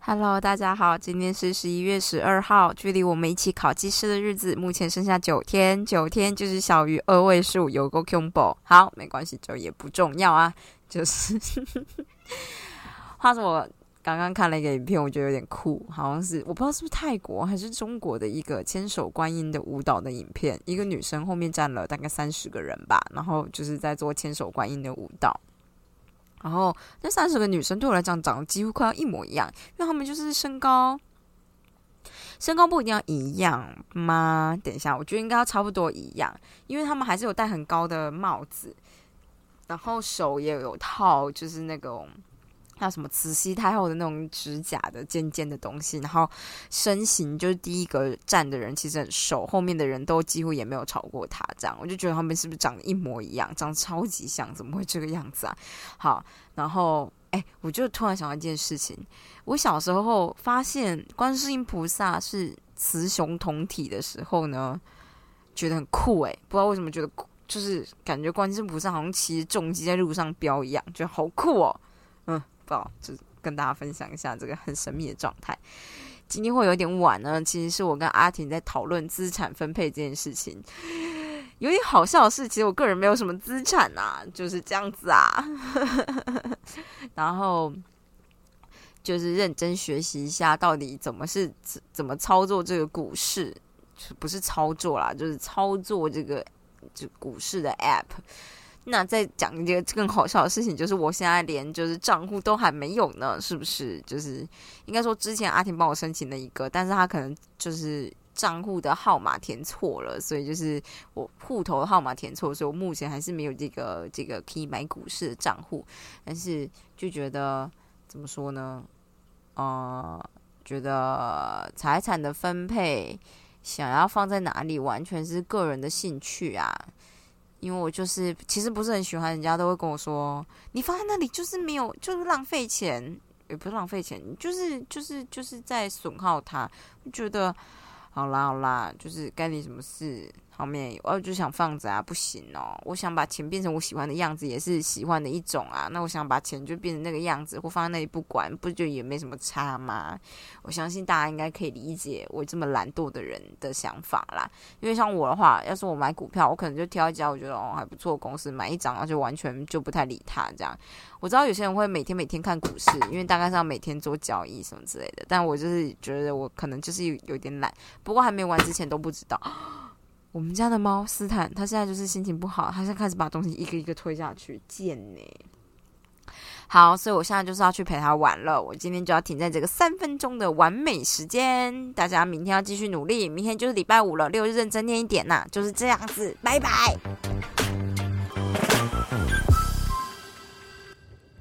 Hello，大家好，今天是十一月十二号，距离我们一起考技师的日子目前剩下九天，九天就是小于二位数，有个 combo。好，没关系，这也不重要啊。就是，话说我刚刚看了一个影片，我觉得有点酷，好像是我不知道是不是泰国还是中国的一个千手观音的舞蹈的影片，一个女生后面站了大概三十个人吧，然后就是在做千手观音的舞蹈。然后那三十个女生对我来讲长得几乎快要一模一样，因为她们就是身高，身高不一定要一样吗？等一下，我觉得应该要差不多一样，因为他们还是有戴很高的帽子，然后手也有套，就是那种。像什么慈禧太后的那种指甲的尖尖的东西，然后身形就是第一个站的人其实很瘦，后面的人都几乎也没有超过他。这样我就觉得他们是不是长得一模一样，长得超级像，怎么会这个样子啊？好，然后哎，我就突然想到一件事情，我小时候发现观世音菩萨是雌雄同体的时候呢，觉得很酷哎，不知道为什么觉得酷就是感觉观世音菩萨好像骑着重机在路上飙一样，觉得好酷哦，嗯。就跟大家分享一下这个很神秘的状态。今天会有点晚呢，其实是我跟阿婷在讨论资产分配这件事情。有点好笑的是，其实我个人没有什么资产啊，就是这样子啊。然后就是认真学习一下，到底怎么是怎么操作这个股市，不是操作啦，就是操作这个就股市的 app。那再讲一个更好笑的事情，就是我现在连就是账户都还没有呢，是不是？就是应该说之前阿婷帮我申请了一个，但是他可能就是账户的号码填错了，所以就是我户头号码填错，所以我目前还是没有这个这个可以买股市的账户。但是就觉得怎么说呢？呃，觉得财产的分配想要放在哪里，完全是个人的兴趣啊。因为我就是其实不是很喜欢，人家都会跟我说，你放在那里就是没有，就是浪费钱，也不是浪费钱，就是就是就是在损耗它，我觉得好啦好啦，就是干你什么事。后面我就想放着啊，不行哦！我想把钱变成我喜欢的样子，也是喜欢的一种啊。那我想把钱就变成那个样子，或放在那里不管，不就也没什么差吗？我相信大家应该可以理解我这么懒惰的人的想法啦。因为像我的话，要是我买股票，我可能就挑一家我觉得哦还不错公司，买一张，然后就完全就不太理他这样。我知道有些人会每天每天看股市，因为大概是要每天做交易什么之类的。但我就是觉得我可能就是有点懒，不过还没玩之前都不知道。我们家的猫斯坦，他现在就是心情不好，他现在开始把东西一个一个推下去，贱呢。好，所以我现在就是要去陪他玩了。我今天就要停在这个三分钟的完美时间，大家明天要继续努力，明天就是礼拜五了，六日认真念一点呐，就是这样子，拜拜。